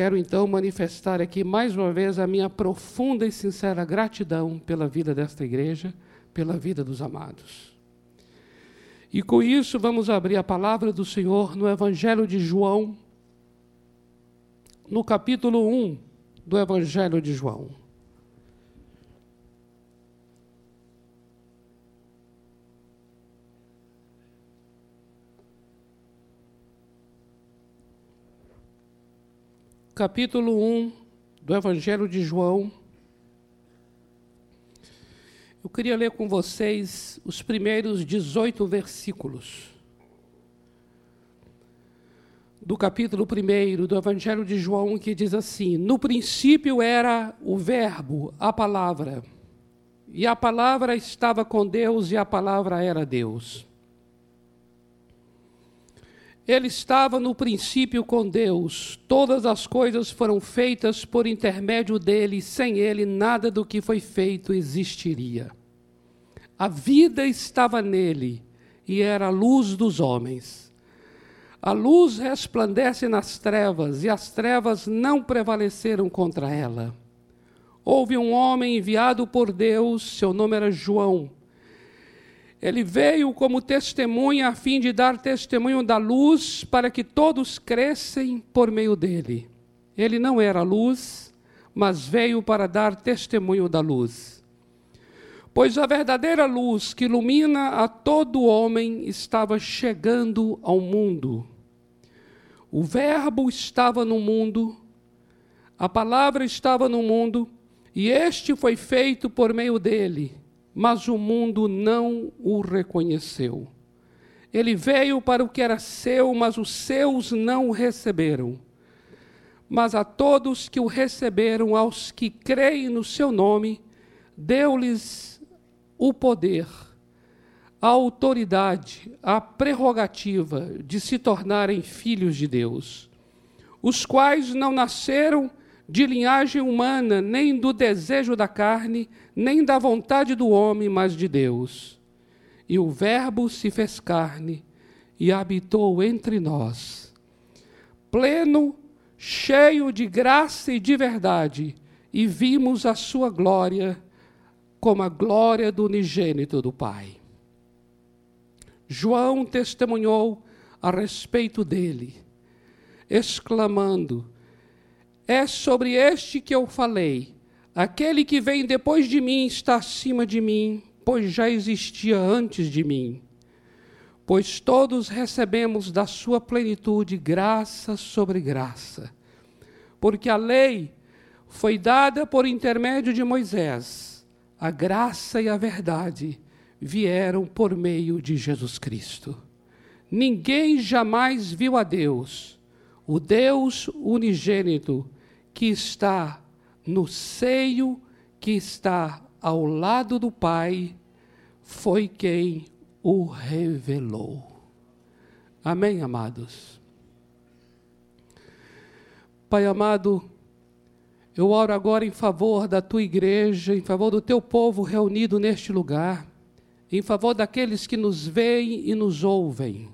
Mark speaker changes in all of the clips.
Speaker 1: quero então manifestar aqui mais uma vez a minha profunda e sincera gratidão pela vida desta igreja, pela vida dos amados. E com isso vamos abrir a palavra do Senhor no Evangelho de João, no capítulo 1 do Evangelho de João. Capítulo 1 do Evangelho de João. Eu queria ler com vocês os primeiros 18 versículos do capítulo 1 do Evangelho de João, que diz assim: No princípio era o Verbo, a palavra, e a palavra estava com Deus, e a palavra era Deus. Ele estava no princípio com Deus, todas as coisas foram feitas por intermédio dele, sem ele nada do que foi feito existiria. A vida estava nele e era a luz dos homens. A luz resplandece nas trevas e as trevas não prevaleceram contra ela. Houve um homem enviado por Deus, seu nome era João ele veio como testemunha a fim de dar testemunho da luz para que todos crescem por meio dele. Ele não era luz, mas veio para dar testemunho da luz. Pois a verdadeira luz que ilumina a todo homem estava chegando ao mundo. O Verbo estava no mundo, a palavra estava no mundo, e este foi feito por meio dele mas o mundo não o reconheceu. Ele veio para o que era seu, mas os seus não o receberam. Mas a todos que o receberam, aos que creem no seu nome, deu-lhes o poder, a autoridade, a prerrogativa de se tornarem filhos de Deus, os quais não nasceram de linhagem humana, nem do desejo da carne, nem da vontade do homem, mas de Deus. E o Verbo se fez carne e habitou entre nós, pleno, cheio de graça e de verdade, e vimos a sua glória como a glória do unigênito do Pai. João testemunhou a respeito dele, exclamando: é sobre este que eu falei. Aquele que vem depois de mim está acima de mim, pois já existia antes de mim. Pois todos recebemos da sua plenitude graça sobre graça. Porque a lei foi dada por intermédio de Moisés, a graça e a verdade vieram por meio de Jesus Cristo. Ninguém jamais viu a Deus, o Deus unigênito que está no seio, que está ao lado do Pai, foi quem o revelou. Amém, amados? Pai amado, eu oro agora em favor da tua igreja, em favor do teu povo reunido neste lugar, em favor daqueles que nos veem e nos ouvem.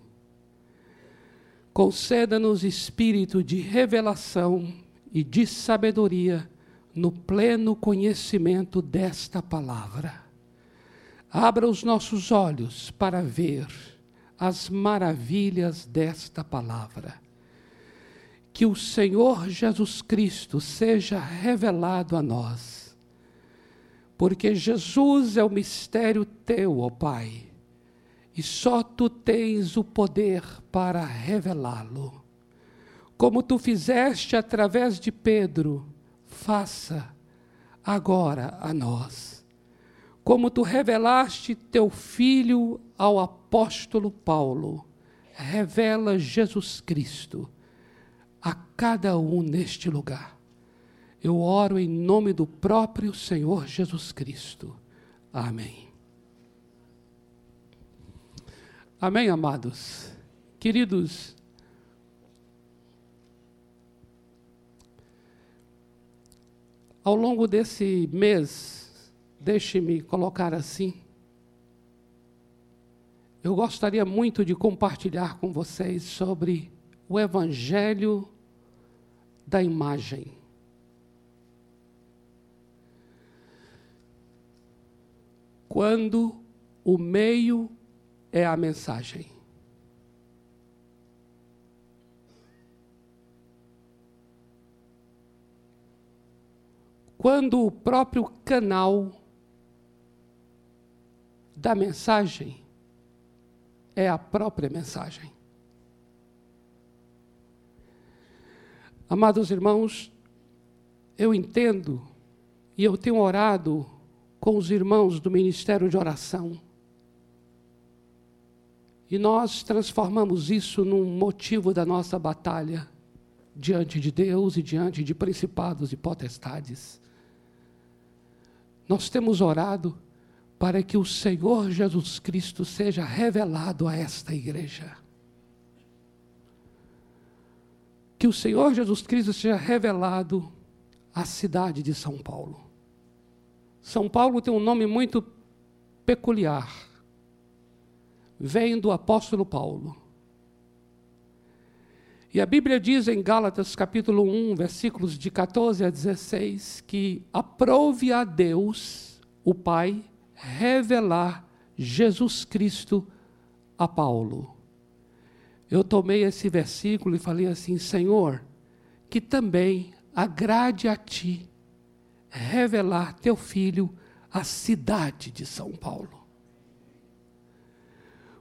Speaker 1: Conceda-nos espírito de revelação e de sabedoria no pleno conhecimento desta palavra. Abra os nossos olhos para ver as maravilhas desta palavra. Que o Senhor Jesus Cristo seja revelado a nós, porque Jesus é o mistério teu, ó Pai, e só tu tens o poder para revelá-lo como tu fizeste através de Pedro, faça agora a nós. Como tu revelaste teu filho ao apóstolo Paulo, revela Jesus Cristo a cada um neste lugar. Eu oro em nome do próprio Senhor Jesus Cristo. Amém. Amém, amados. Queridos, Ao longo desse mês, deixe-me colocar assim, eu gostaria muito de compartilhar com vocês sobre o Evangelho da imagem. Quando o meio é a mensagem. Quando o próprio canal da mensagem é a própria mensagem. Amados irmãos, eu entendo e eu tenho orado com os irmãos do Ministério de Oração. E nós transformamos isso num motivo da nossa batalha diante de Deus e diante de principados e potestades. Nós temos orado para que o Senhor Jesus Cristo seja revelado a esta igreja. Que o Senhor Jesus Cristo seja revelado à cidade de São Paulo. São Paulo tem um nome muito peculiar. Vem do apóstolo Paulo. E a Bíblia diz em Gálatas capítulo 1, versículos de 14 a 16, que aprove a Deus, o Pai, revelar Jesus Cristo a Paulo. Eu tomei esse versículo e falei assim: Senhor, que também agrade a ti revelar teu filho à cidade de São Paulo.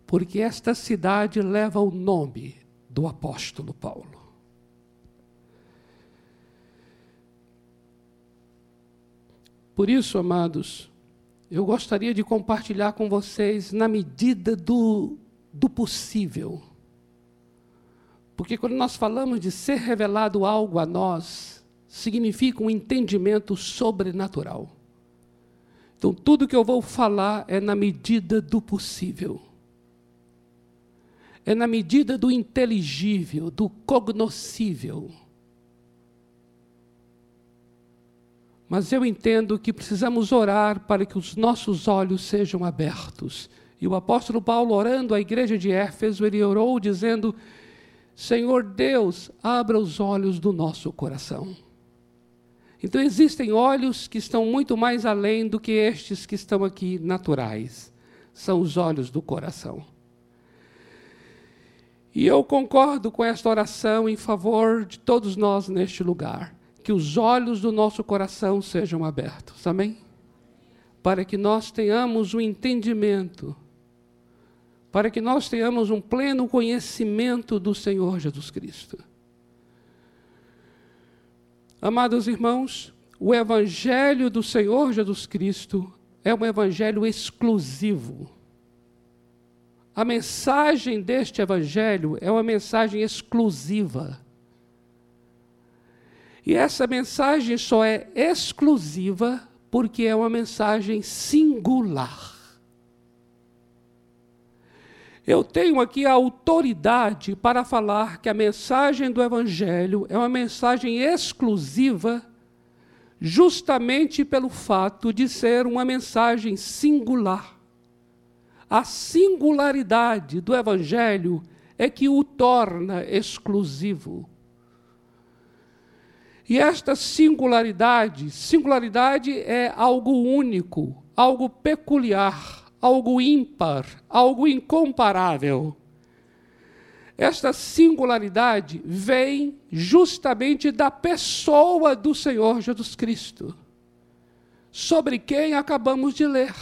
Speaker 1: Porque esta cidade leva o nome do apóstolo Paulo. Por isso, amados, eu gostaria de compartilhar com vocês na medida do, do possível. Porque quando nós falamos de ser revelado algo a nós, significa um entendimento sobrenatural. Então, tudo que eu vou falar é na medida do possível. É na medida do inteligível, do cognoscível. Mas eu entendo que precisamos orar para que os nossos olhos sejam abertos. E o apóstolo Paulo, orando à igreja de Éfeso, ele orou dizendo: Senhor Deus, abra os olhos do nosso coração. Então existem olhos que estão muito mais além do que estes que estão aqui naturais. São os olhos do coração. E eu concordo com esta oração em favor de todos nós neste lugar que os olhos do nosso coração sejam abertos. Amém? Para que nós tenhamos o um entendimento, para que nós tenhamos um pleno conhecimento do Senhor Jesus Cristo. Amados irmãos, o Evangelho do Senhor Jesus Cristo é um Evangelho exclusivo. A mensagem deste Evangelho é uma mensagem exclusiva. E essa mensagem só é exclusiva porque é uma mensagem singular. Eu tenho aqui a autoridade para falar que a mensagem do Evangelho é uma mensagem exclusiva, justamente pelo fato de ser uma mensagem singular. A singularidade do Evangelho é que o torna exclusivo. E esta singularidade, singularidade é algo único, algo peculiar, algo ímpar, algo incomparável. Esta singularidade vem justamente da pessoa do Senhor Jesus Cristo, sobre quem acabamos de ler.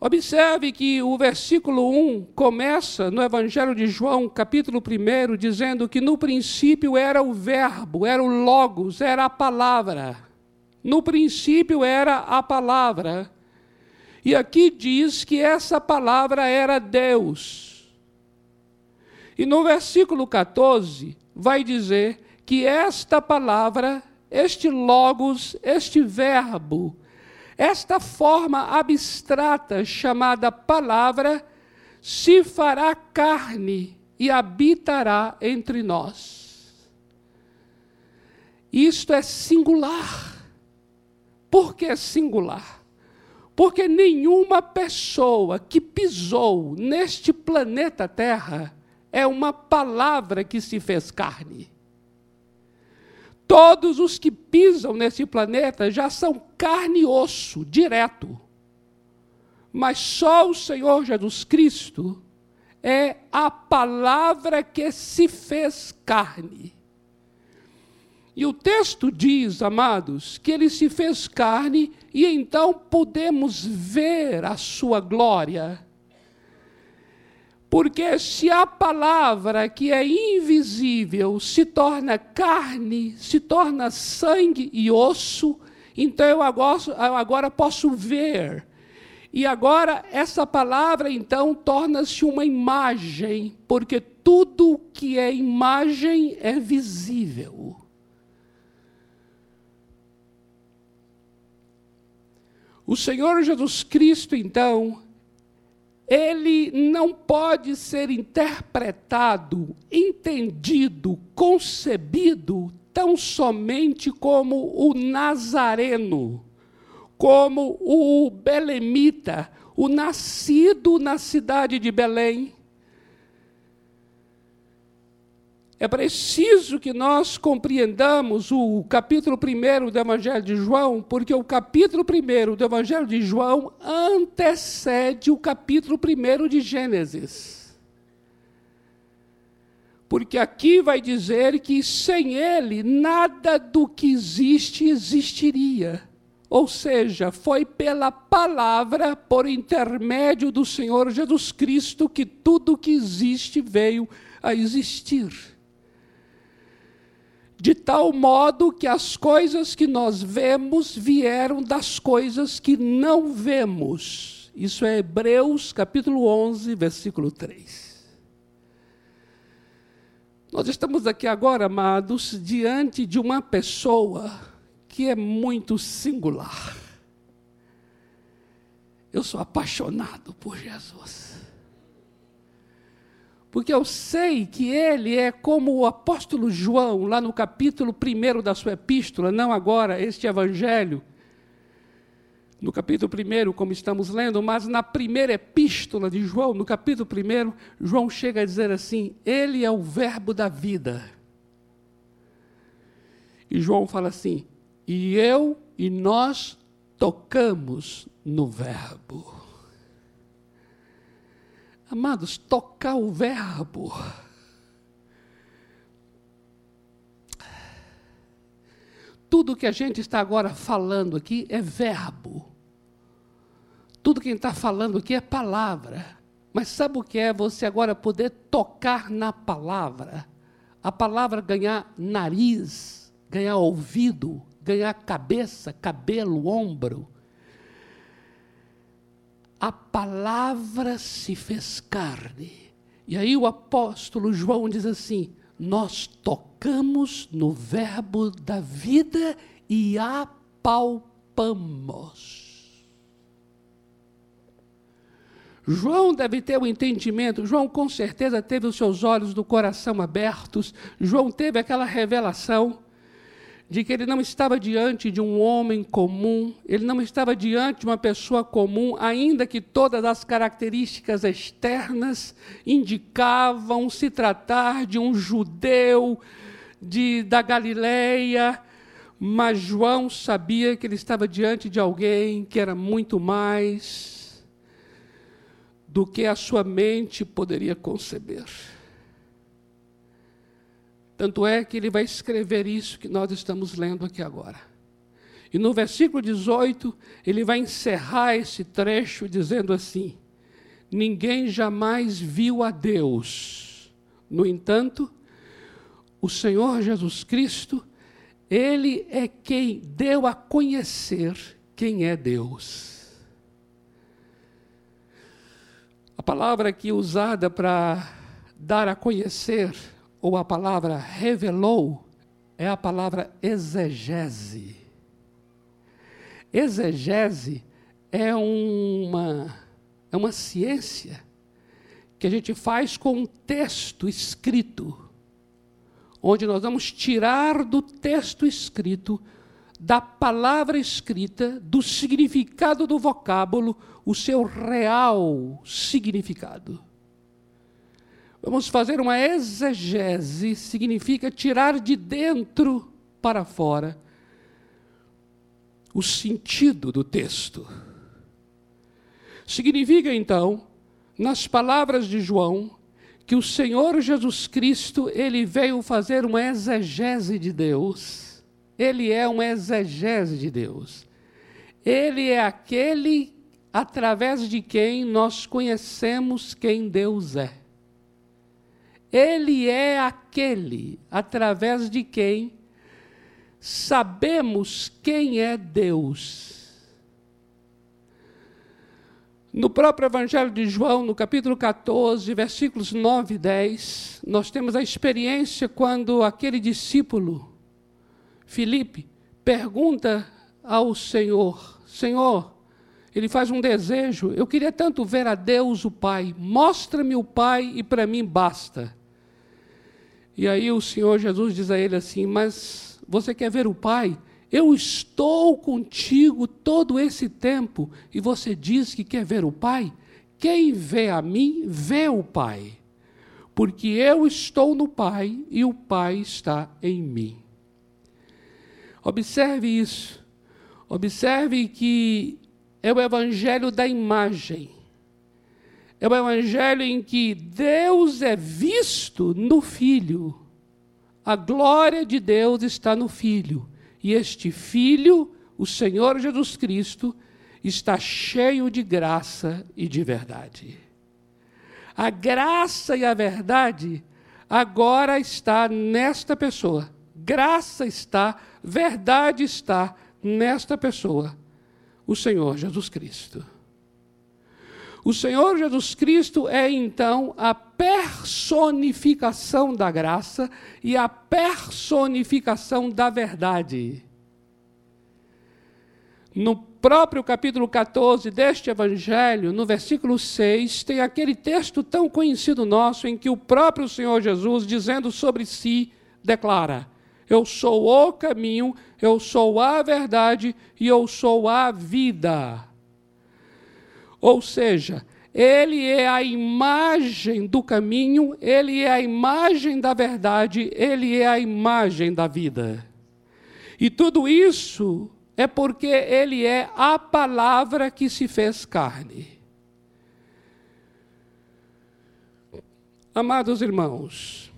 Speaker 1: Observe que o versículo 1 começa no Evangelho de João, capítulo 1, dizendo que no princípio era o Verbo, era o Logos, era a palavra. No princípio era a palavra. E aqui diz que essa palavra era Deus. E no versículo 14 vai dizer que esta palavra, este Logos, este Verbo, esta forma abstrata chamada palavra se fará carne e habitará entre nós. Isto é singular. Por que é singular? Porque nenhuma pessoa que pisou neste planeta Terra é uma palavra que se fez carne. Todos os que pisam nesse planeta já são carne e osso, direto. Mas só o Senhor Jesus Cristo é a palavra que se fez carne. E o texto diz, amados, que ele se fez carne e então podemos ver a sua glória. Porque se a palavra que é invisível se torna carne, se torna sangue e osso, então eu agora, eu agora posso ver. E agora essa palavra então torna-se uma imagem, porque tudo que é imagem é visível. O Senhor Jesus Cristo, então, ele não pode ser interpretado, entendido, concebido tão somente como o nazareno, como o belemita, o nascido na cidade de Belém, É preciso que nós compreendamos o capítulo 1 do Evangelho de João, porque o capítulo 1 do Evangelho de João antecede o capítulo 1 de Gênesis. Porque aqui vai dizer que sem ele nada do que existe existiria. Ou seja, foi pela palavra, por intermédio do Senhor Jesus Cristo, que tudo que existe veio a existir de tal modo que as coisas que nós vemos vieram das coisas que não vemos. Isso é Hebreus capítulo 11, versículo 3. Nós estamos aqui agora, amados, diante de uma pessoa que é muito singular. Eu sou apaixonado por Jesus porque eu sei que ele é como o apóstolo João, lá no capítulo 1 da sua epístola, não agora este evangelho, no capítulo 1, como estamos lendo, mas na primeira epístola de João, no capítulo 1, João chega a dizer assim: Ele é o Verbo da vida. E João fala assim: E eu e nós tocamos no Verbo. Amados, tocar o verbo. Tudo que a gente está agora falando aqui é verbo. Tudo que a gente está falando aqui é palavra. Mas sabe o que é você agora poder tocar na palavra? A palavra ganhar nariz, ganhar ouvido, ganhar cabeça, cabelo, ombro a palavra se fez carne. E aí o apóstolo João diz assim: nós tocamos no verbo da vida e apalpamos. João deve ter o um entendimento, João com certeza teve os seus olhos do coração abertos, João teve aquela revelação de que ele não estava diante de um homem comum, ele não estava diante de uma pessoa comum, ainda que todas as características externas indicavam se tratar de um judeu de, da Galileia, mas João sabia que ele estava diante de alguém que era muito mais do que a sua mente poderia conceber. Tanto é que ele vai escrever isso que nós estamos lendo aqui agora. E no versículo 18, ele vai encerrar esse trecho dizendo assim: Ninguém jamais viu a Deus. No entanto, o Senhor Jesus Cristo, ele é quem deu a conhecer quem é Deus. A palavra aqui usada para dar a conhecer ou a palavra revelou, é a palavra exegese. Exegese é uma, é uma ciência que a gente faz com um texto escrito, onde nós vamos tirar do texto escrito, da palavra escrita, do significado do vocábulo, o seu real significado. Vamos fazer uma exegese, significa tirar de dentro para fora o sentido do texto. Significa então, nas palavras de João, que o Senhor Jesus Cristo, ele veio fazer uma exegese de Deus. Ele é uma exegese de Deus. Ele é aquele através de quem nós conhecemos quem Deus é. Ele é aquele através de quem sabemos quem é Deus. No próprio Evangelho de João, no capítulo 14, versículos 9 e 10, nós temos a experiência quando aquele discípulo, Filipe, pergunta ao Senhor: Senhor, ele faz um desejo, eu queria tanto ver a Deus o Pai, mostra-me o Pai e para mim basta. E aí o Senhor Jesus diz a ele assim: Mas você quer ver o Pai? Eu estou contigo todo esse tempo e você diz que quer ver o Pai? Quem vê a mim, vê o Pai. Porque eu estou no Pai e o Pai está em mim. Observe isso. Observe que é o evangelho da imagem. É o evangelho em que Deus é visto no Filho. A glória de Deus está no Filho e este Filho, o Senhor Jesus Cristo, está cheio de graça e de verdade. A graça e a verdade agora está nesta pessoa. Graça está, verdade está nesta pessoa, o Senhor Jesus Cristo. O Senhor Jesus Cristo é então a personificação da graça e a personificação da verdade. No próprio capítulo 14 deste Evangelho, no versículo 6, tem aquele texto tão conhecido nosso em que o próprio Senhor Jesus, dizendo sobre si, declara: Eu sou o caminho, eu sou a verdade e eu sou a vida. Ou seja, ele é a imagem do caminho, ele é a imagem da verdade, ele é a imagem da vida. E tudo isso é porque ele é a palavra que se fez carne. Amados irmãos,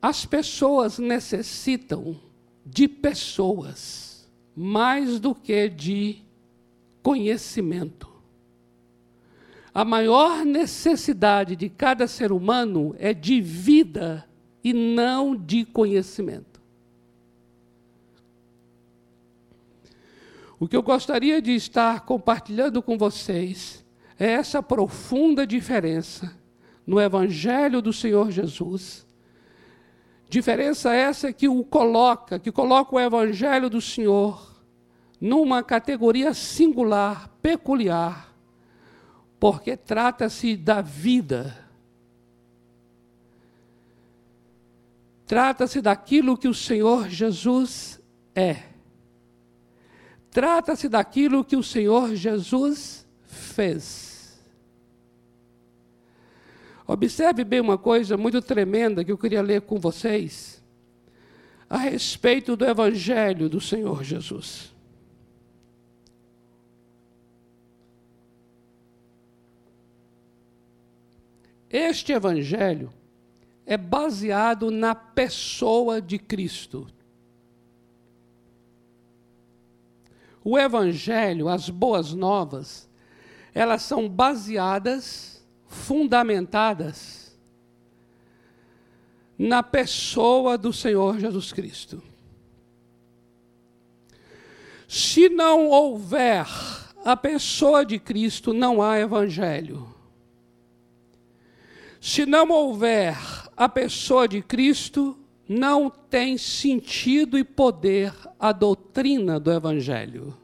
Speaker 1: as pessoas necessitam de pessoas mais do que de conhecimento. A maior necessidade de cada ser humano é de vida e não de conhecimento. O que eu gostaria de estar compartilhando com vocês é essa profunda diferença no Evangelho do Senhor Jesus. Diferença essa que o coloca, que coloca o Evangelho do Senhor numa categoria singular, peculiar, porque trata-se da vida. Trata-se daquilo que o Senhor Jesus é. Trata-se daquilo que o Senhor Jesus fez. Observe bem uma coisa muito tremenda que eu queria ler com vocês a respeito do Evangelho do Senhor Jesus. Este evangelho é baseado na pessoa de Cristo. O evangelho, as boas novas, elas são baseadas, fundamentadas na pessoa do Senhor Jesus Cristo. Se não houver a pessoa de Cristo, não há evangelho. Se não houver a pessoa de Cristo, não tem sentido e poder a doutrina do Evangelho.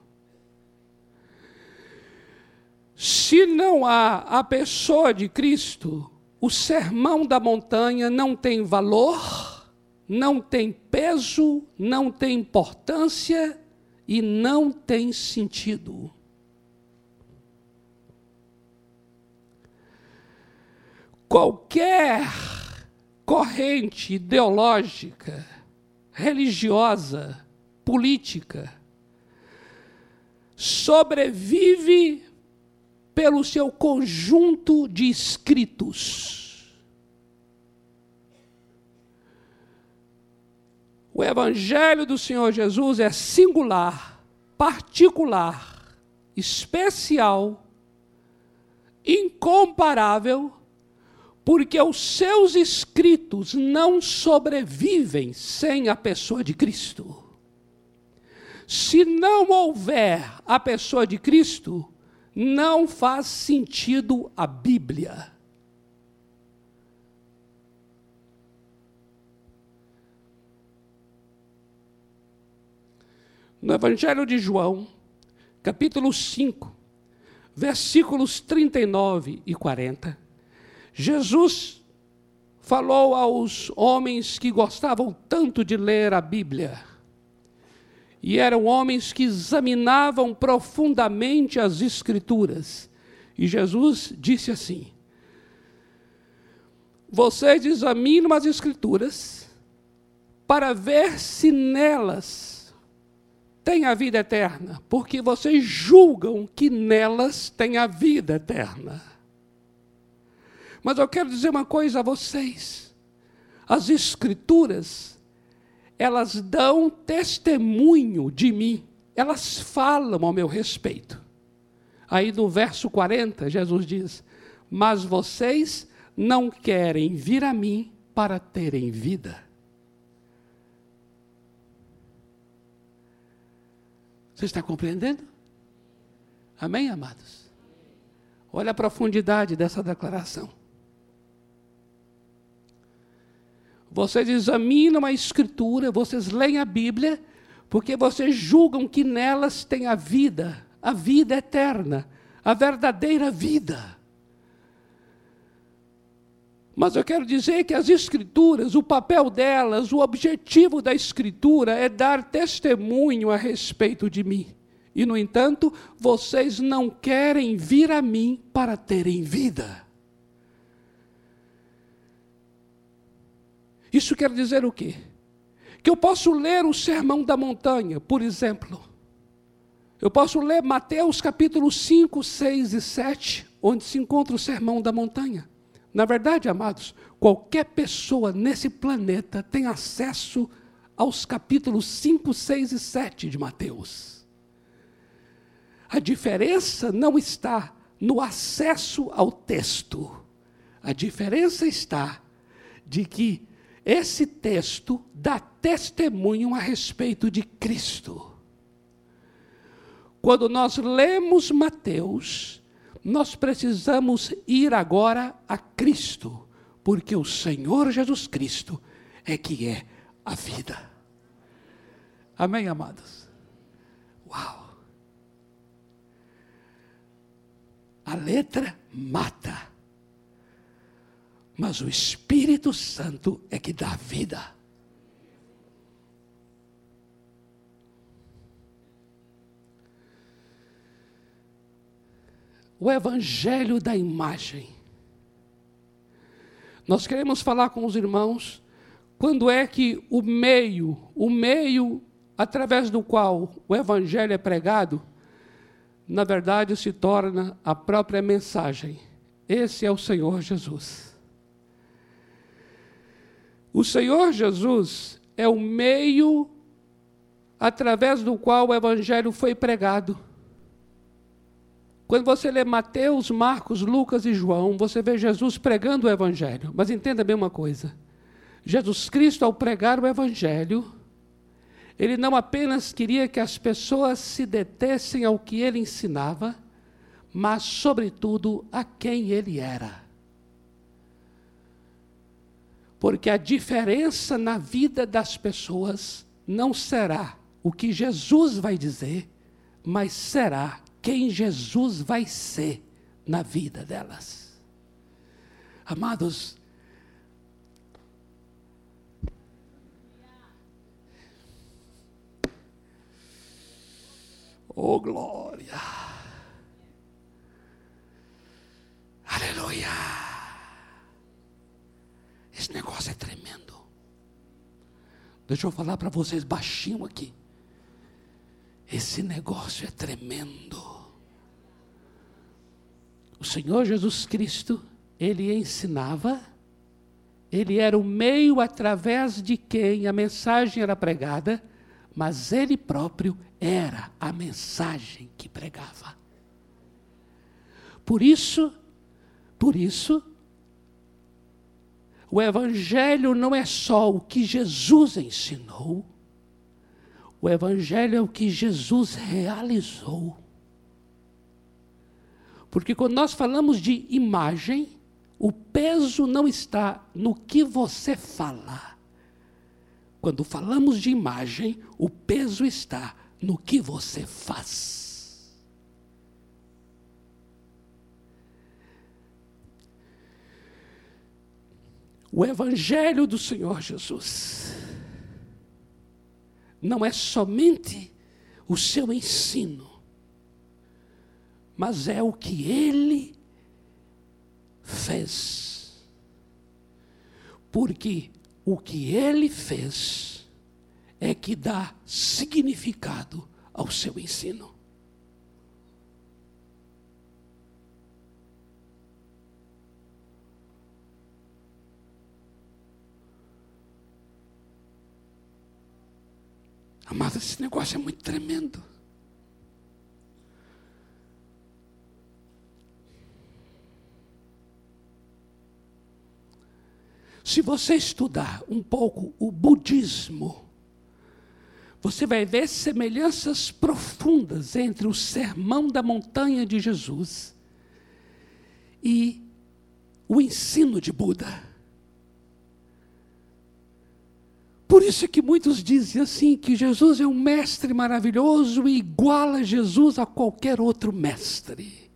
Speaker 1: Se não há a pessoa de Cristo, o sermão da montanha não tem valor, não tem peso, não tem importância e não tem sentido. Qualquer corrente ideológica, religiosa, política, sobrevive pelo seu conjunto de escritos. O Evangelho do Senhor Jesus é singular, particular, especial, incomparável, porque os seus escritos não sobrevivem sem a pessoa de Cristo. Se não houver a pessoa de Cristo, não faz sentido a Bíblia. No Evangelho de João, capítulo 5, versículos 39 e 40, Jesus falou aos homens que gostavam tanto de ler a Bíblia e eram homens que examinavam profundamente as Escrituras. E Jesus disse assim: Vocês examinam as Escrituras para ver se nelas tem a vida eterna, porque vocês julgam que nelas tem a vida eterna. Mas eu quero dizer uma coisa a vocês: as Escrituras elas dão testemunho de mim, elas falam ao meu respeito. Aí no verso 40, Jesus diz: Mas vocês não querem vir a mim para terem vida. Você está compreendendo? Amém, amados? Olha a profundidade dessa declaração. Vocês examinam a Escritura, vocês leem a Bíblia, porque vocês julgam que nelas tem a vida, a vida eterna, a verdadeira vida. Mas eu quero dizer que as Escrituras, o papel delas, o objetivo da Escritura é dar testemunho a respeito de mim. E, no entanto, vocês não querem vir a mim para terem vida. Isso quer dizer o quê? Que eu posso ler o Sermão da Montanha, por exemplo. Eu posso ler Mateus capítulo 5, 6 e 7, onde se encontra o Sermão da Montanha. Na verdade, amados, qualquer pessoa nesse planeta tem acesso aos capítulos 5, 6 e 7 de Mateus. A diferença não está no acesso ao texto. A diferença está de que esse texto dá testemunho a respeito de Cristo. Quando nós lemos Mateus, nós precisamos ir agora a Cristo, porque o Senhor Jesus Cristo é que é a vida. Amém, amados? Uau! A letra mata mas o Espírito Santo é que dá vida. O Evangelho da imagem. Nós queremos falar com os irmãos quando é que o meio, o meio através do qual o Evangelho é pregado, na verdade se torna a própria mensagem. Esse é o Senhor Jesus. O Senhor Jesus é o meio através do qual o Evangelho foi pregado. Quando você lê Mateus, Marcos, Lucas e João, você vê Jesus pregando o Evangelho. Mas entenda bem uma coisa: Jesus Cristo, ao pregar o Evangelho, ele não apenas queria que as pessoas se detessem ao que ele ensinava, mas, sobretudo, a quem ele era. Porque a diferença na vida das pessoas não será o que Jesus vai dizer, mas será quem Jesus vai ser na vida delas. Amados, Oh glória! Aleluia! Deixa eu falar para vocês baixinho aqui. Esse negócio é tremendo. O Senhor Jesus Cristo, ele ensinava, ele era o meio através de quem a mensagem era pregada, mas ele próprio era a mensagem que pregava. Por isso, por isso, o Evangelho não é só o que Jesus ensinou, o Evangelho é o que Jesus realizou. Porque quando nós falamos de imagem, o peso não está no que você fala. Quando falamos de imagem, o peso está no que você faz. O Evangelho do Senhor Jesus não é somente o seu ensino, mas é o que ele fez. Porque o que ele fez é que dá significado ao seu ensino. Amado, esse negócio é muito tremendo. Se você estudar um pouco o budismo, você vai ver semelhanças profundas entre o sermão da montanha de Jesus e o ensino de Buda. Por isso é que muitos dizem assim que Jesus é um mestre maravilhoso e iguala Jesus a qualquer outro mestre.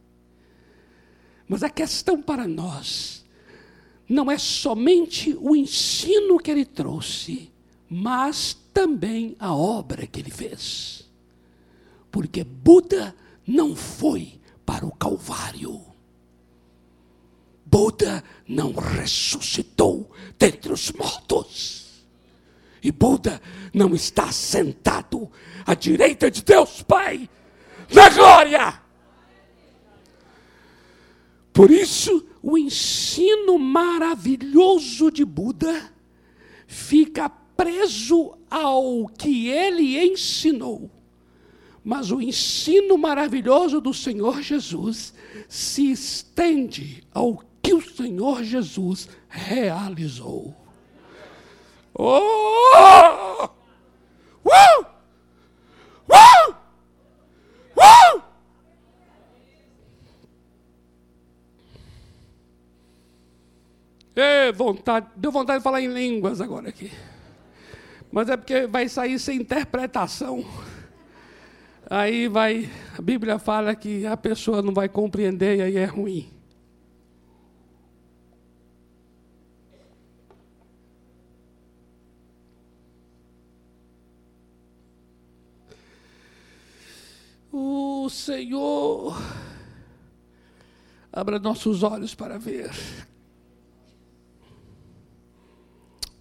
Speaker 1: Mas a questão para nós não é somente o ensino que ele trouxe, mas também a obra que ele fez. Porque Buda não foi para o Calvário. Buda não ressuscitou dentre os mortos. E Buda não está sentado à direita de Deus Pai, na glória. Por isso, o ensino maravilhoso de Buda fica preso ao que ele ensinou. Mas o ensino maravilhoso do Senhor Jesus se estende ao que o Senhor Jesus realizou. Oh! Uh! Uh! Uh! É, vontade, deu vontade de falar em línguas agora aqui. Mas é porque vai sair sem interpretação. Aí vai, a Bíblia fala que a pessoa não vai compreender e aí é ruim. O Senhor abra nossos olhos para ver.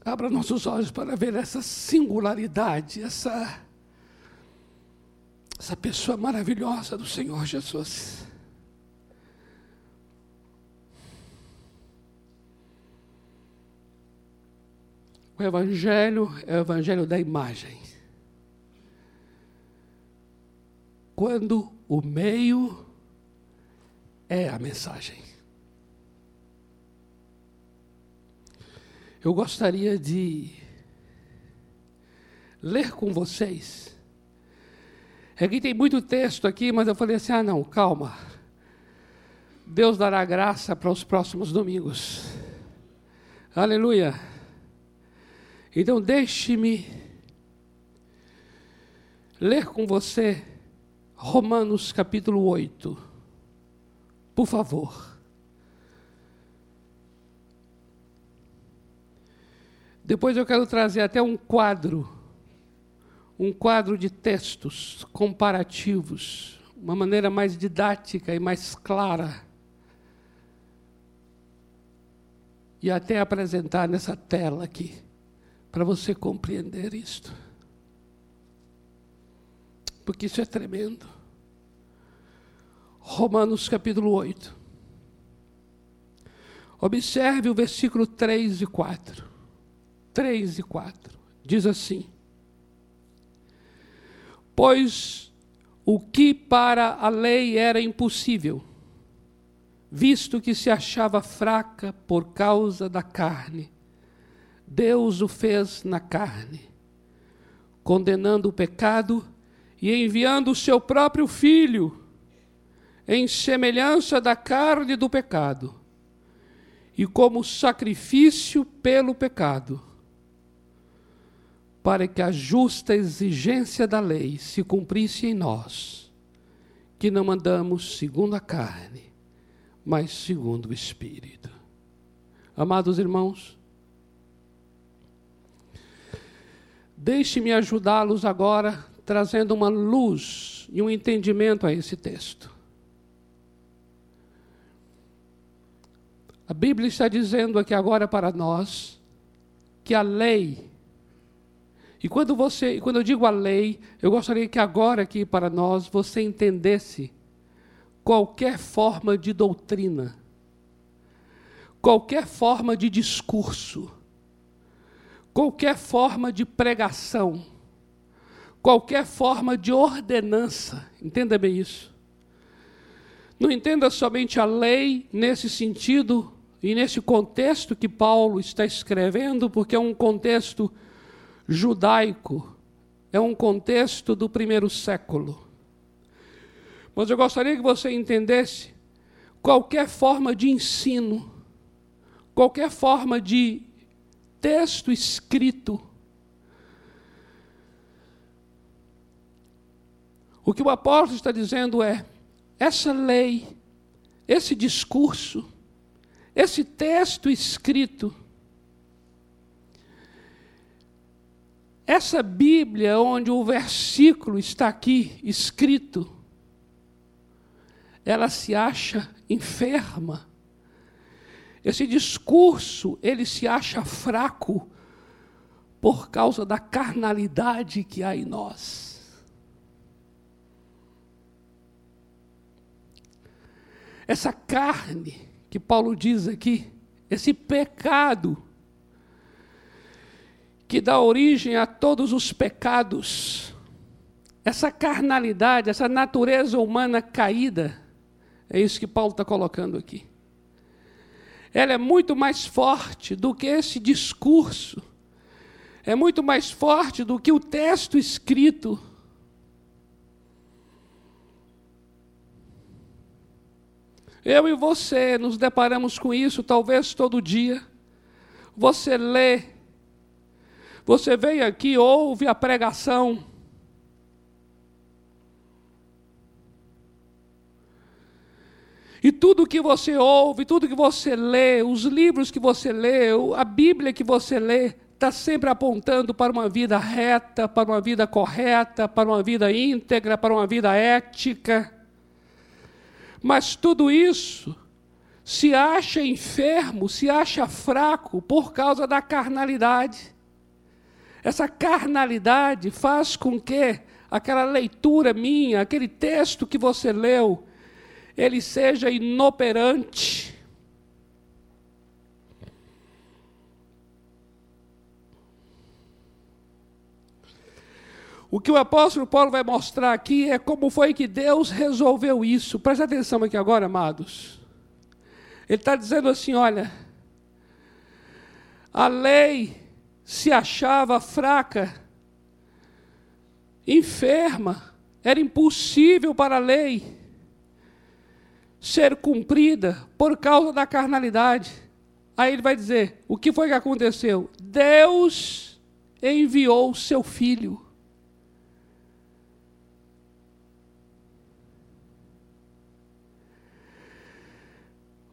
Speaker 1: Abra nossos olhos para ver essa singularidade, essa, essa pessoa maravilhosa do Senhor Jesus. O Evangelho é o Evangelho da imagem. Quando o meio é a mensagem. Eu gostaria de ler com vocês. É que tem muito texto aqui, mas eu falei assim: ah, não, calma. Deus dará graça para os próximos domingos. Aleluia. Então, deixe-me ler com você Romanos capítulo 8. Por favor. Depois eu quero trazer até um quadro, um quadro de textos comparativos, uma maneira mais didática e mais clara. E até apresentar nessa tela aqui, para você compreender isto. Porque isso é tremendo. Romanos capítulo 8. Observe o versículo 3 e 4. 3 e 4. Diz assim: Pois o que para a lei era impossível, visto que se achava fraca por causa da carne, Deus o fez na carne, condenando o pecado e enviando o seu próprio filho em semelhança da carne do pecado, e como sacrifício pelo pecado, para que a justa exigência da lei se cumprisse em nós, que não andamos segundo a carne, mas segundo o Espírito. Amados irmãos, deixe-me ajudá-los agora trazendo uma luz e um entendimento a esse texto. A Bíblia está dizendo aqui agora para nós que a lei e quando você, quando eu digo a lei, eu gostaria que agora aqui para nós você entendesse qualquer forma de doutrina, qualquer forma de discurso, qualquer forma de pregação, qualquer forma de ordenança. Entenda bem isso. Não entenda somente a lei nesse sentido e nesse contexto que Paulo está escrevendo, porque é um contexto judaico, é um contexto do primeiro século. Mas eu gostaria que você entendesse qualquer forma de ensino, qualquer forma de texto escrito. O que o apóstolo está dizendo é: essa lei, esse discurso, esse texto escrito, Essa Bíblia, onde o versículo está aqui escrito, ela se acha enferma. Esse discurso, ele se acha fraco por causa da carnalidade que há em nós. Essa carne que Paulo diz aqui, esse pecado, que dá origem a todos os pecados. Essa carnalidade, essa natureza humana caída, é isso que Paulo está colocando aqui. Ela é muito mais forte do que esse discurso, é muito mais forte do que o texto escrito. Eu e você nos deparamos com isso talvez todo dia. Você lê você veio aqui, ouve a pregação. E tudo que você ouve, tudo que você lê, os livros que você lê, a Bíblia que você lê, está sempre apontando para uma vida reta, para uma vida correta, para uma vida íntegra, para uma vida ética. Mas tudo isso se acha enfermo, se acha fraco por causa da carnalidade. Essa carnalidade faz com que aquela leitura minha, aquele texto que você leu, ele seja inoperante. O que o apóstolo Paulo vai mostrar aqui é como foi que Deus resolveu isso. Presta atenção aqui agora, amados. Ele está dizendo assim: olha, a lei se achava fraca, enferma, era impossível para a lei ser cumprida por causa da carnalidade. Aí ele vai dizer: o que foi que aconteceu? Deus enviou o seu filho.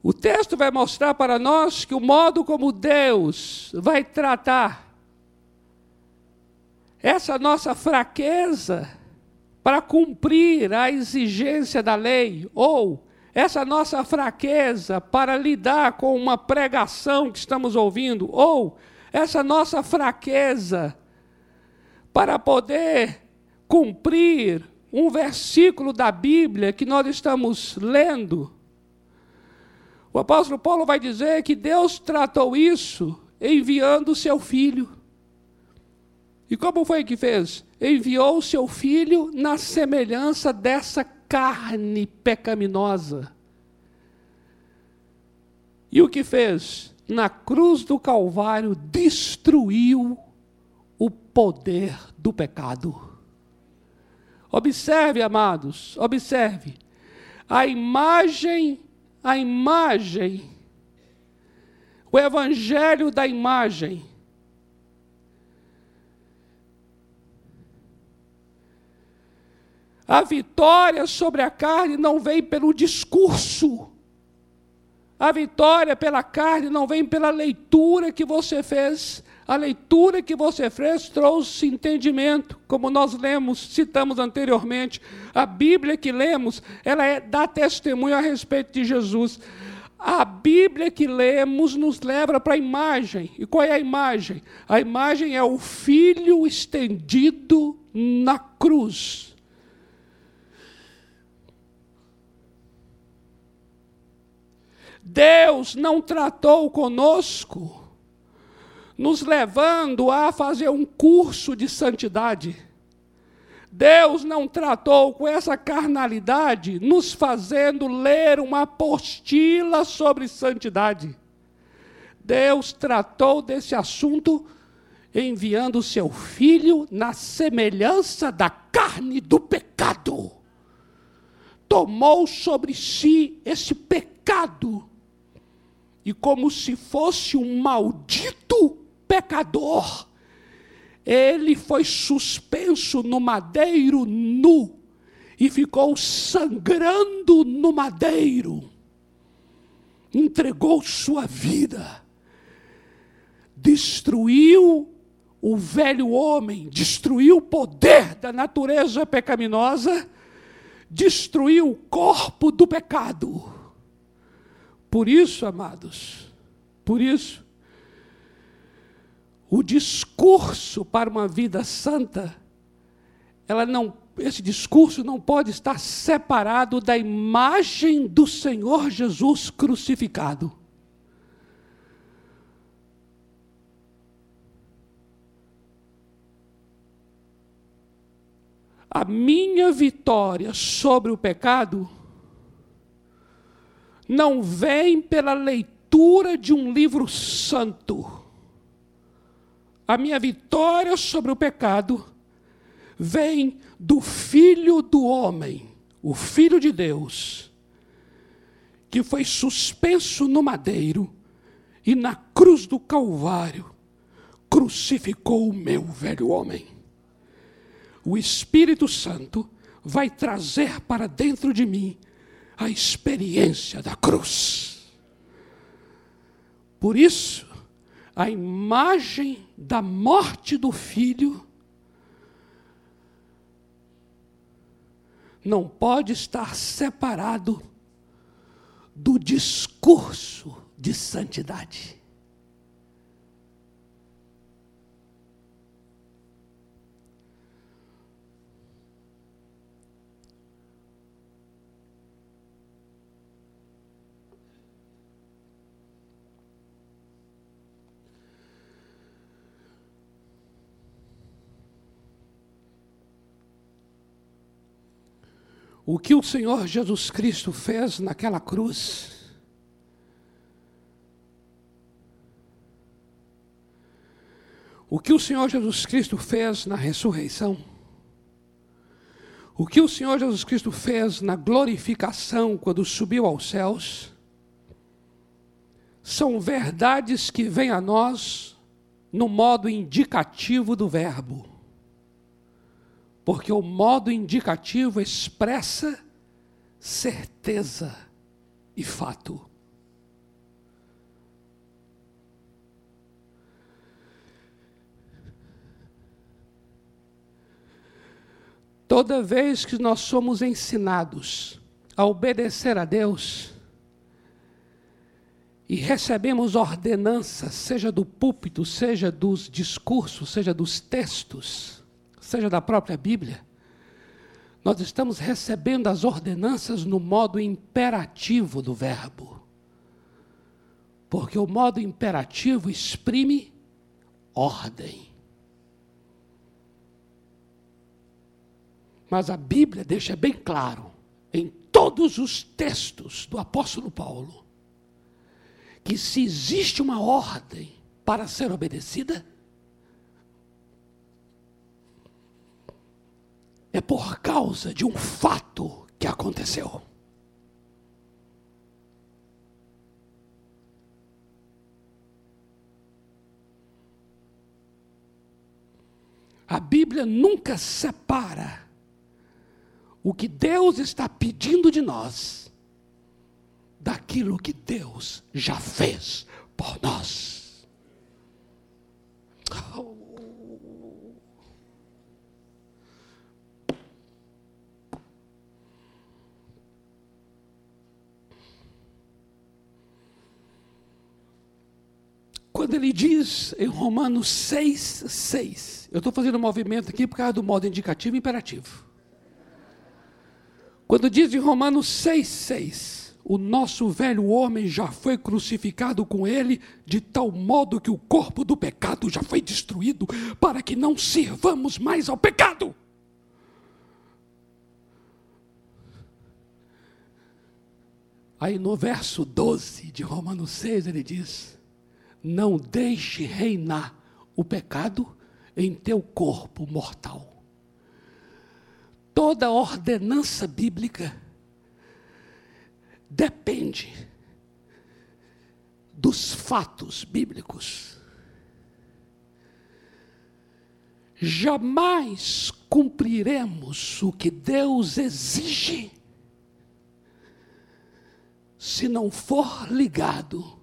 Speaker 1: O texto vai mostrar para nós que o modo como Deus vai tratar essa nossa fraqueza para cumprir a exigência da lei, ou essa nossa fraqueza para lidar com uma pregação que estamos ouvindo, ou essa nossa fraqueza para poder cumprir um versículo da Bíblia que nós estamos lendo. O apóstolo Paulo vai dizer que Deus tratou isso enviando o seu filho. E como foi que fez? Enviou o seu filho na semelhança dessa carne pecaminosa. E o que fez? Na cruz do Calvário destruiu o poder do pecado. Observe, amados, observe. A imagem, a imagem, o evangelho da imagem. A vitória sobre a carne não vem pelo discurso. A vitória pela carne não vem pela leitura que você fez a leitura que você fez trouxe entendimento, como nós lemos, citamos anteriormente. A Bíblia que lemos, ela é, dá testemunho a respeito de Jesus. A Bíblia que lemos nos leva para a imagem. E qual é a imagem? A imagem é o filho estendido na cruz. Deus não tratou conosco nos levando a fazer um curso de santidade. Deus não tratou com essa carnalidade, nos fazendo ler uma apostila sobre santidade. Deus tratou desse assunto enviando seu filho na semelhança da carne do pecado. Tomou sobre si esse pecado e, como se fosse um maldito pecador, ele foi suspenso no madeiro nu e ficou sangrando no madeiro. Entregou sua vida, destruiu o velho homem, destruiu o poder da natureza pecaminosa, destruiu o corpo do pecado. Por isso, amados, por isso, o discurso para uma vida santa, ela não, esse discurso não pode estar separado da imagem do Senhor Jesus crucificado. A minha vitória sobre o pecado não vem pela leitura de um livro santo a minha vitória sobre o pecado vem do Filho do homem, o Filho de Deus, que foi suspenso no madeiro e na cruz do Calvário crucificou o meu velho homem. O Espírito Santo vai trazer para dentro de mim a experiência da cruz. Por isso, a imagem da morte do filho não pode estar separado do discurso de santidade. O que o Senhor Jesus Cristo fez naquela cruz, o que o Senhor Jesus Cristo fez na ressurreição, o que o Senhor Jesus Cristo fez na glorificação quando subiu aos céus, são verdades que vêm a nós no modo indicativo do Verbo porque o modo indicativo expressa certeza e fato. Toda vez que nós somos ensinados a obedecer a Deus, e recebemos ordenanças, seja do púlpito, seja dos discursos, seja dos textos, seja da própria Bíblia, nós estamos recebendo as ordenanças no modo imperativo do verbo. Porque o modo imperativo exprime ordem. Mas a Bíblia deixa bem claro, em todos os textos do apóstolo Paulo, que se existe uma ordem para ser obedecida, é por causa de um fato que aconteceu. A Bíblia nunca separa o que Deus está pedindo de nós daquilo que Deus já fez por nós. Oh. Quando ele diz em Romanos 6, 6, eu estou fazendo um movimento aqui por causa do modo indicativo e imperativo. Quando diz em Romanos 6, 6, o nosso velho homem já foi crucificado com ele, de tal modo que o corpo do pecado já foi destruído, para que não sirvamos mais ao pecado. Aí no verso 12 de Romanos 6 ele diz: não deixe reinar o pecado em teu corpo mortal. Toda ordenança bíblica depende dos fatos bíblicos. Jamais cumpriremos o que Deus exige se não for ligado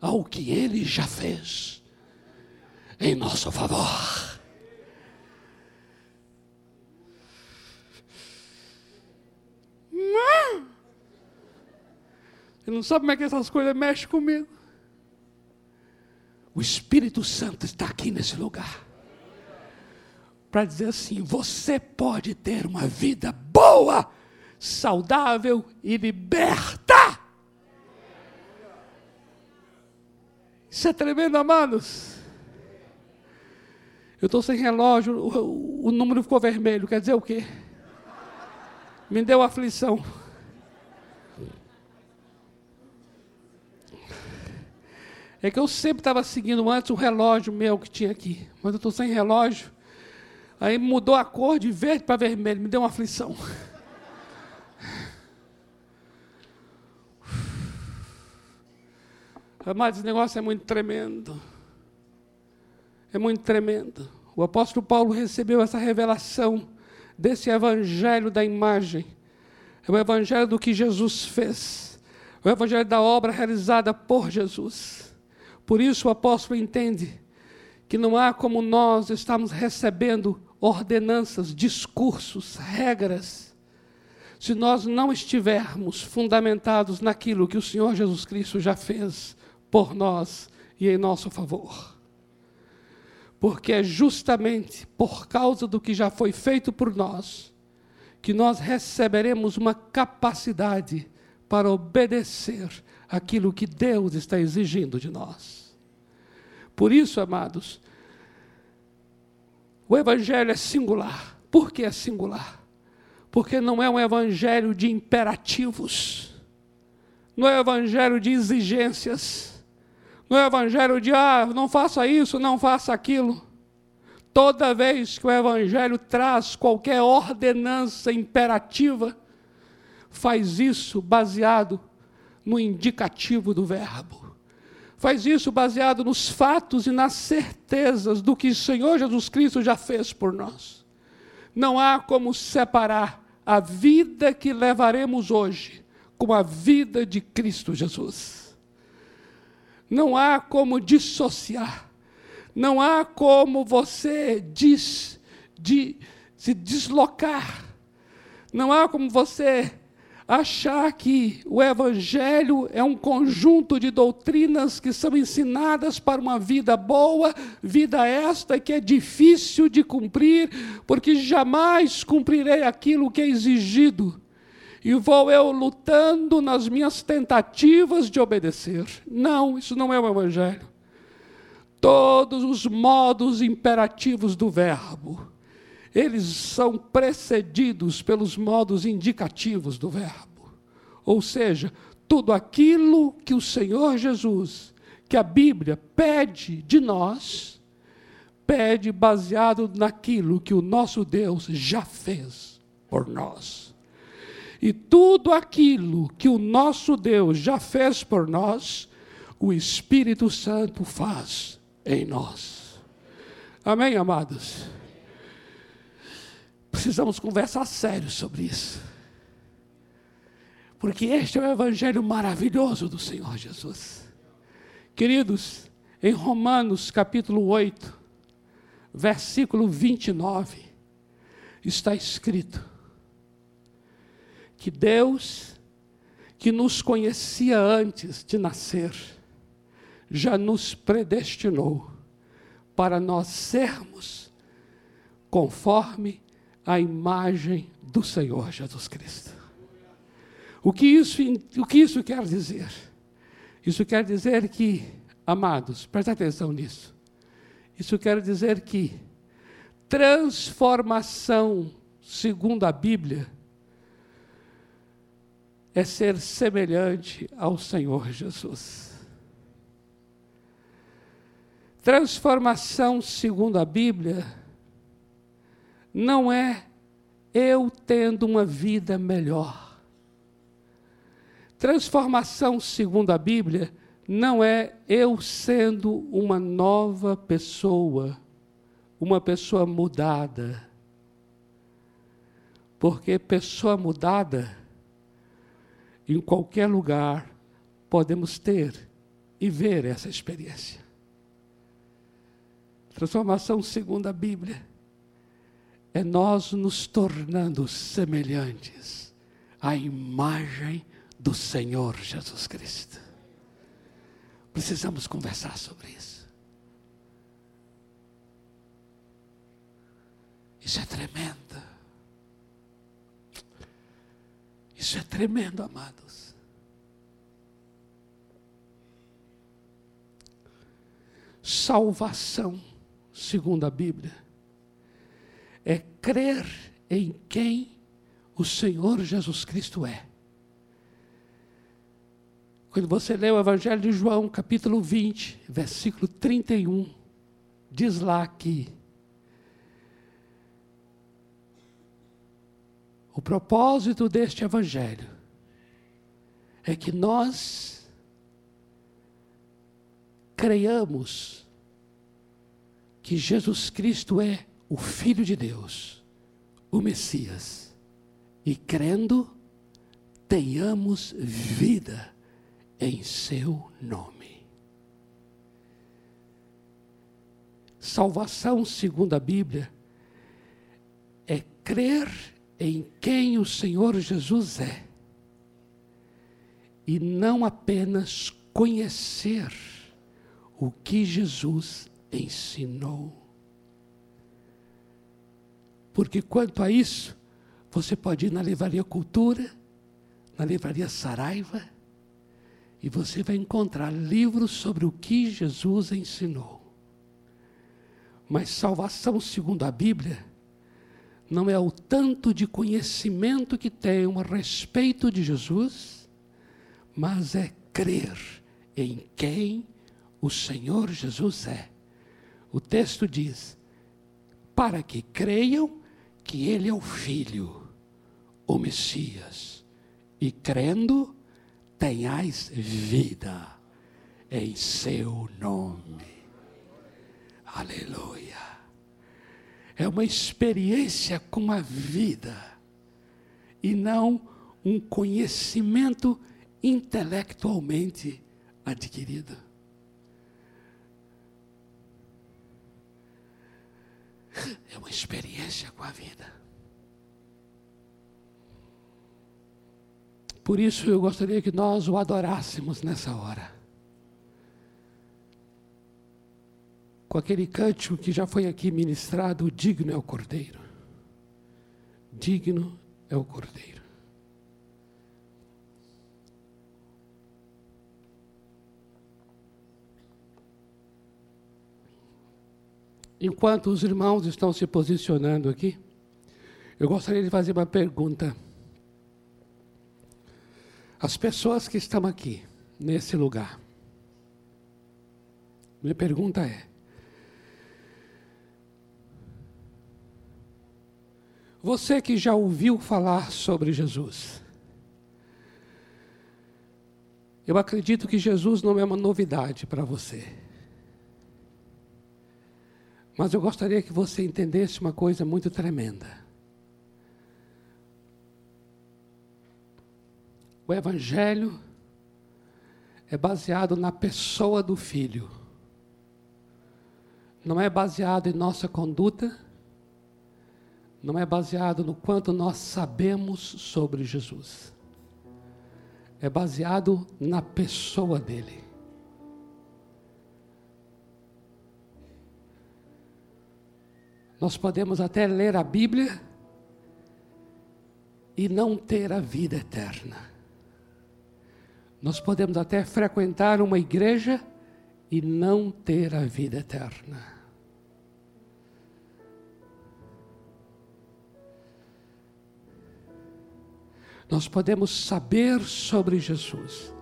Speaker 1: ao que ele já fez em nosso favor. Você não sabe como é que essas coisas mexem comigo. O Espírito Santo está aqui nesse lugar. Para dizer assim: você pode ter uma vida boa, saudável e liberta. Isso é tremendo, amados. Eu estou sem relógio, o, o, número ficou vermelho. Quer dizer o quê? Me deu aflição. É que eu sempre estava seguindo antes o relógio meu que tinha aqui. Mas eu estou sem relógio. Aí mudou a cor de verde para vermelho. Me deu uma aflição. Mas esse negócio é muito tremendo. É muito tremendo. O apóstolo Paulo recebeu essa revelação desse evangelho da imagem. É o evangelho do que Jesus fez. É o evangelho da obra realizada por Jesus. Por isso o apóstolo entende que não há como nós estamos recebendo ordenanças, discursos, regras, se nós não estivermos fundamentados naquilo que o Senhor Jesus Cristo já fez por nós e em nosso favor. Porque é justamente por causa do que já foi feito por nós que nós receberemos uma capacidade para obedecer aquilo que Deus está exigindo de nós. Por isso, amados, o Evangelho é singular. Por que é singular? Porque não é um Evangelho de imperativos, não é um Evangelho de exigências no Evangelho de, ah, não faça isso, não faça aquilo. Toda vez que o Evangelho traz qualquer ordenança imperativa, faz isso baseado no indicativo do verbo. Faz isso baseado nos fatos e nas certezas do que o Senhor Jesus Cristo já fez por nós. Não há como separar a vida que levaremos hoje com a vida de Cristo Jesus. Não há como dissociar. Não há como você de, se deslocar. Não há como você achar que o Evangelho é um conjunto de doutrinas que são ensinadas para uma vida boa, vida esta que é difícil de cumprir, porque jamais cumprirei aquilo que é exigido. E vou eu lutando nas minhas tentativas de obedecer. Não, isso não é o Evangelho. Todos os modos imperativos do Verbo eles são precedidos pelos modos indicativos do verbo. Ou seja, tudo aquilo que o Senhor Jesus, que a Bíblia pede de nós, pede baseado naquilo que o nosso Deus já fez por nós. E tudo aquilo que o nosso Deus já fez por nós, o Espírito Santo faz em nós. Amém, amados? Precisamos conversar sério sobre isso. Porque este é o evangelho maravilhoso do Senhor Jesus. Queridos, em Romanos capítulo 8, versículo 29, está escrito que Deus, que nos conhecia antes de nascer, já nos predestinou para nós sermos conforme a imagem do Senhor Jesus Cristo. O que isso, o que isso quer dizer? Isso quer dizer que, amados, preste atenção nisso. Isso quer dizer que transformação, segundo a Bíblia, é ser semelhante ao Senhor Jesus. Transformação, segundo a Bíblia, não é eu tendo uma vida melhor. Transformação, segundo a Bíblia, não é eu sendo uma nova pessoa, uma pessoa mudada. Porque pessoa mudada, em qualquer lugar, podemos ter e ver essa experiência. Transformação segundo a Bíblia é nós nos tornando semelhantes à imagem do Senhor Jesus Cristo. Precisamos conversar sobre isso. Isso é tremendo. Isso é tremendo, amados. Salvação, segundo a Bíblia é crer em quem o Senhor Jesus Cristo é. Quando você lê o Evangelho de João, capítulo 20, versículo 31, diz lá que o propósito deste Evangelho é que nós creiamos que Jesus Cristo é o Filho de Deus, o Messias, e crendo, tenhamos vida em seu nome. Salvação, segundo a Bíblia, é crer em quem o Senhor Jesus é, e não apenas conhecer o que Jesus ensinou. Porque quanto a isso, você pode ir na Livraria Cultura, na Livraria Saraiva, e você vai encontrar livros sobre o que Jesus ensinou. Mas salvação, segundo a Bíblia, não é o tanto de conhecimento que tenho a respeito de Jesus, mas é crer em quem o Senhor Jesus é. O texto diz: para que creiam que ele é o Filho, o Messias, e crendo, tenhais vida em seu nome. Aleluia. É uma experiência com a vida e não um conhecimento intelectualmente adquirido. É uma experiência com a vida. Por isso eu gostaria que nós o adorássemos nessa hora. Com aquele cântico que já foi aqui ministrado, digno é o Cordeiro. Digno é o Cordeiro. Enquanto os irmãos estão se posicionando aqui, eu gostaria de fazer uma pergunta. As pessoas que estão aqui, nesse lugar, minha pergunta é: Você que já ouviu falar sobre Jesus, eu acredito que Jesus não é uma novidade para você. Mas eu gostaria que você entendesse uma coisa muito tremenda. O Evangelho é baseado na pessoa do Filho. Não é baseado em nossa conduta, não é baseado no quanto nós sabemos sobre Jesus. É baseado na pessoa dele. Nós podemos até ler a Bíblia e não ter a vida eterna. Nós podemos até frequentar uma igreja e não ter a vida eterna. Nós podemos saber sobre Jesus.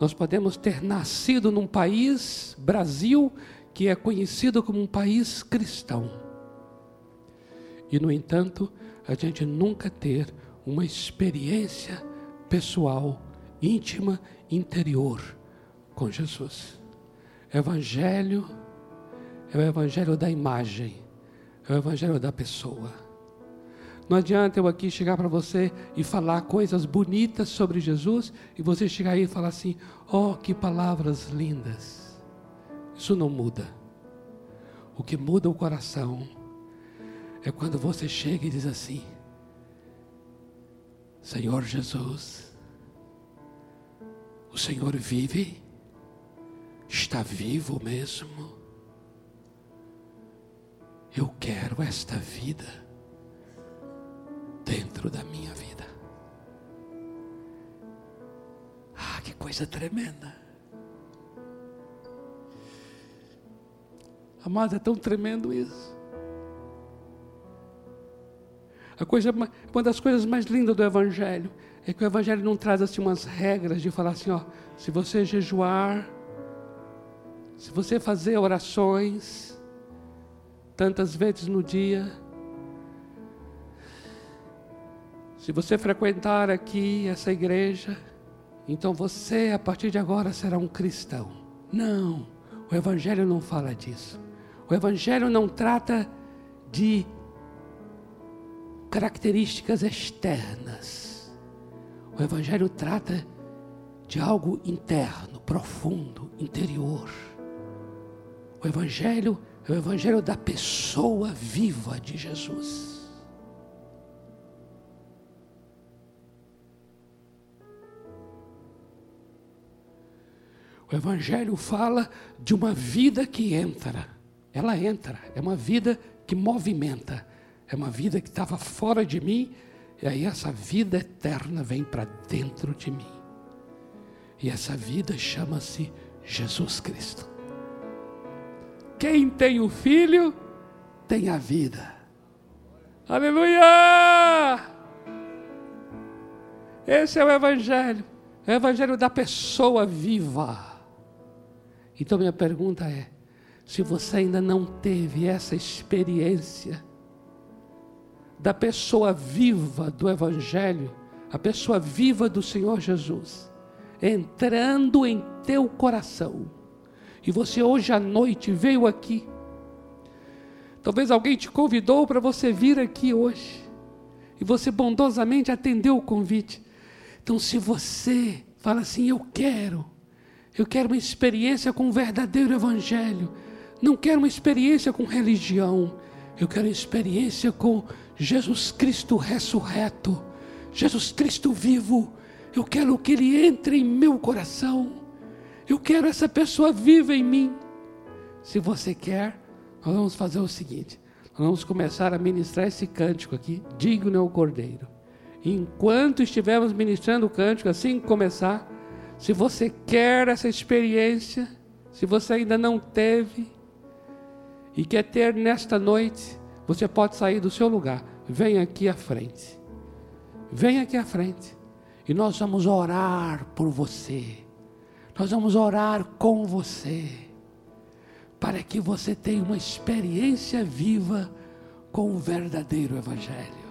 Speaker 1: Nós podemos ter nascido num país, Brasil, que é conhecido como um país cristão e, no entanto, a gente nunca ter uma experiência pessoal, íntima, interior com Jesus. Evangelho é o evangelho da imagem, é o evangelho da pessoa. Não adianta eu aqui chegar para você e falar coisas bonitas sobre Jesus e você chegar aí e falar assim: "Oh, que palavras lindas". Isso não muda. O que muda o coração é quando você chega e diz assim: Senhor Jesus, o Senhor vive, está vivo mesmo. Eu quero esta vida dentro da minha vida. Ah, que coisa tremenda. Amado, é tão tremendo isso. A coisa, uma das coisas mais lindas do Evangelho é que o Evangelho não traz assim umas regras de falar assim, ó, se você jejuar, se você fazer orações tantas vezes no dia, se você frequentar aqui essa igreja, então você a partir de agora será um cristão. Não, o Evangelho não fala disso. O Evangelho não trata de características externas. O Evangelho trata de algo interno, profundo, interior. O Evangelho é o Evangelho da pessoa viva de Jesus. O Evangelho fala de uma vida que entra, ela entra, é uma vida que movimenta, é uma vida que estava fora de mim, e aí essa vida eterna vem para dentro de mim. E essa vida chama-se Jesus Cristo. Quem tem o Filho, tem a vida. Aleluia! Esse é o Evangelho, é o Evangelho da pessoa viva. Então, minha pergunta é: se você ainda não teve essa experiência, da pessoa viva do Evangelho, a pessoa viva do Senhor Jesus, entrando em teu coração. E você hoje à noite veio aqui. Talvez alguém te convidou para você vir aqui hoje. E você bondosamente atendeu o convite. Então, se você fala assim, eu quero, eu quero uma experiência com o verdadeiro Evangelho, não quero uma experiência com religião, eu quero uma experiência com Jesus Cristo ressurreto, Jesus Cristo vivo, Eu quero que ele entre em meu coração. Eu quero essa pessoa viva em mim. Se você quer, nós vamos fazer o seguinte: nós vamos começar a ministrar esse cântico aqui, digno é o Cordeiro. Enquanto estivermos ministrando o cântico, assim que começar, se você quer essa experiência, se você ainda não teve e quer ter nesta noite, você pode sair do seu lugar. Vem aqui à frente. Vem aqui à frente. E nós vamos orar por você. Nós vamos orar com você. Para que você tenha uma experiência viva com o verdadeiro Evangelho.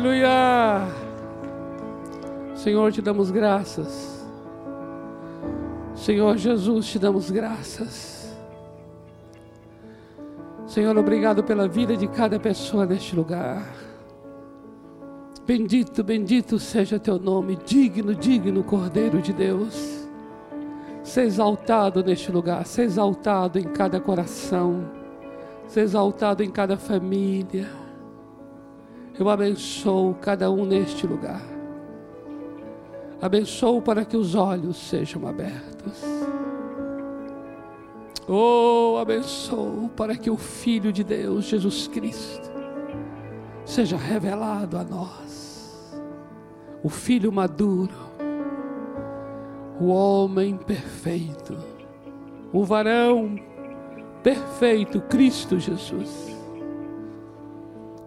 Speaker 1: Aleluia! Senhor, te damos graças. Senhor Jesus, te damos graças. Senhor, obrigado pela vida de cada pessoa neste lugar. Bendito, bendito seja teu nome, digno, digno Cordeiro de Deus. Ser exaltado neste lugar, ser exaltado em cada coração, ser exaltado em cada família. Eu abençoo cada um neste lugar. Abençoo para que os olhos sejam abertos. Oh, abençoo para que o Filho de Deus, Jesus Cristo, seja revelado a nós. O Filho maduro, o homem perfeito, o varão perfeito, Cristo Jesus.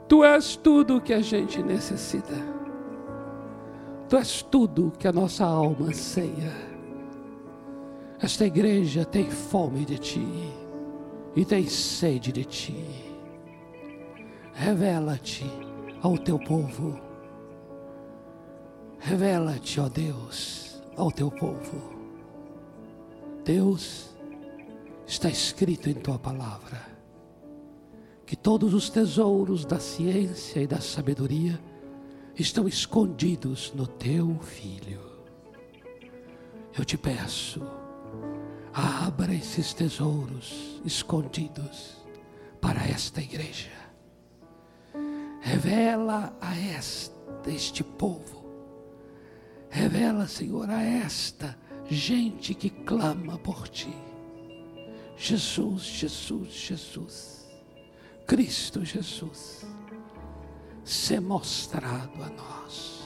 Speaker 1: Tu és tudo que a gente necessita. Tu és tudo que a nossa alma anseia. Esta igreja tem fome de ti e tem sede de ti. Revela-te ao teu povo. Revela-te, ó Deus, ao teu povo. Deus, está escrito em tua palavra que todos os tesouros da ciência e da sabedoria estão escondidos no teu filho. Eu te peço, abra esses tesouros escondidos para esta igreja. Revela a esta, este povo. Revela, Senhor, a esta gente que clama por ti. Jesus, Jesus, Jesus. Cristo Jesus. Ser mostrado a nós.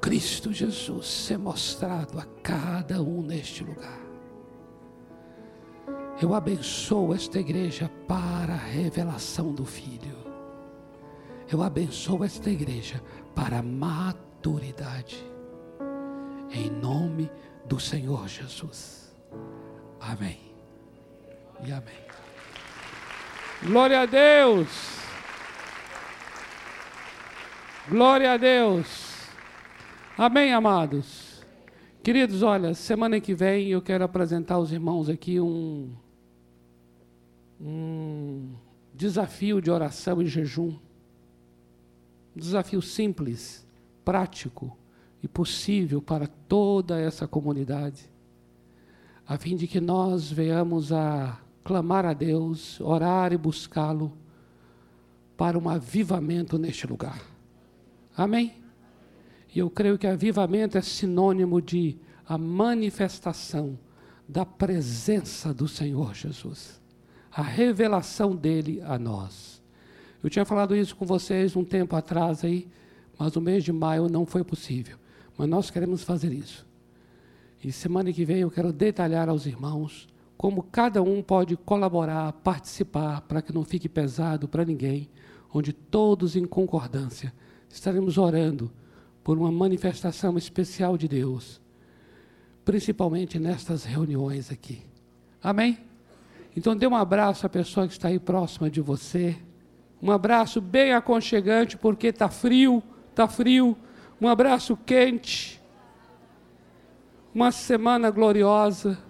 Speaker 1: Cristo Jesus ser mostrado a cada um neste lugar. Eu abençoo esta igreja para a revelação do Filho. Eu abençoo esta igreja para a maturidade. Em nome do Senhor Jesus. Amém. E amém. Glória a Deus. Glória a Deus. Amém, amados. Queridos, olha, semana que vem eu quero apresentar aos irmãos aqui um, um desafio de oração e jejum. Um desafio simples, prático e possível para toda essa comunidade, a fim de que nós venhamos a clamar a Deus, orar e buscá-lo para um avivamento neste lugar. Amém? E eu creio que avivamento é sinônimo de a manifestação da presença do Senhor Jesus, a revelação dele a nós. Eu tinha falado isso com vocês um tempo atrás aí, mas no mês de maio não foi possível. Mas nós queremos fazer isso. E semana que vem eu quero detalhar aos irmãos como cada um pode colaborar, participar, para que não fique pesado para ninguém, onde todos em concordância estaremos orando por uma manifestação especial de Deus, principalmente nestas reuniões aqui. Amém? Então dê um abraço à pessoa que está aí próxima de você. Um abraço bem aconchegante, porque está frio, está frio. Um abraço quente. Uma semana gloriosa,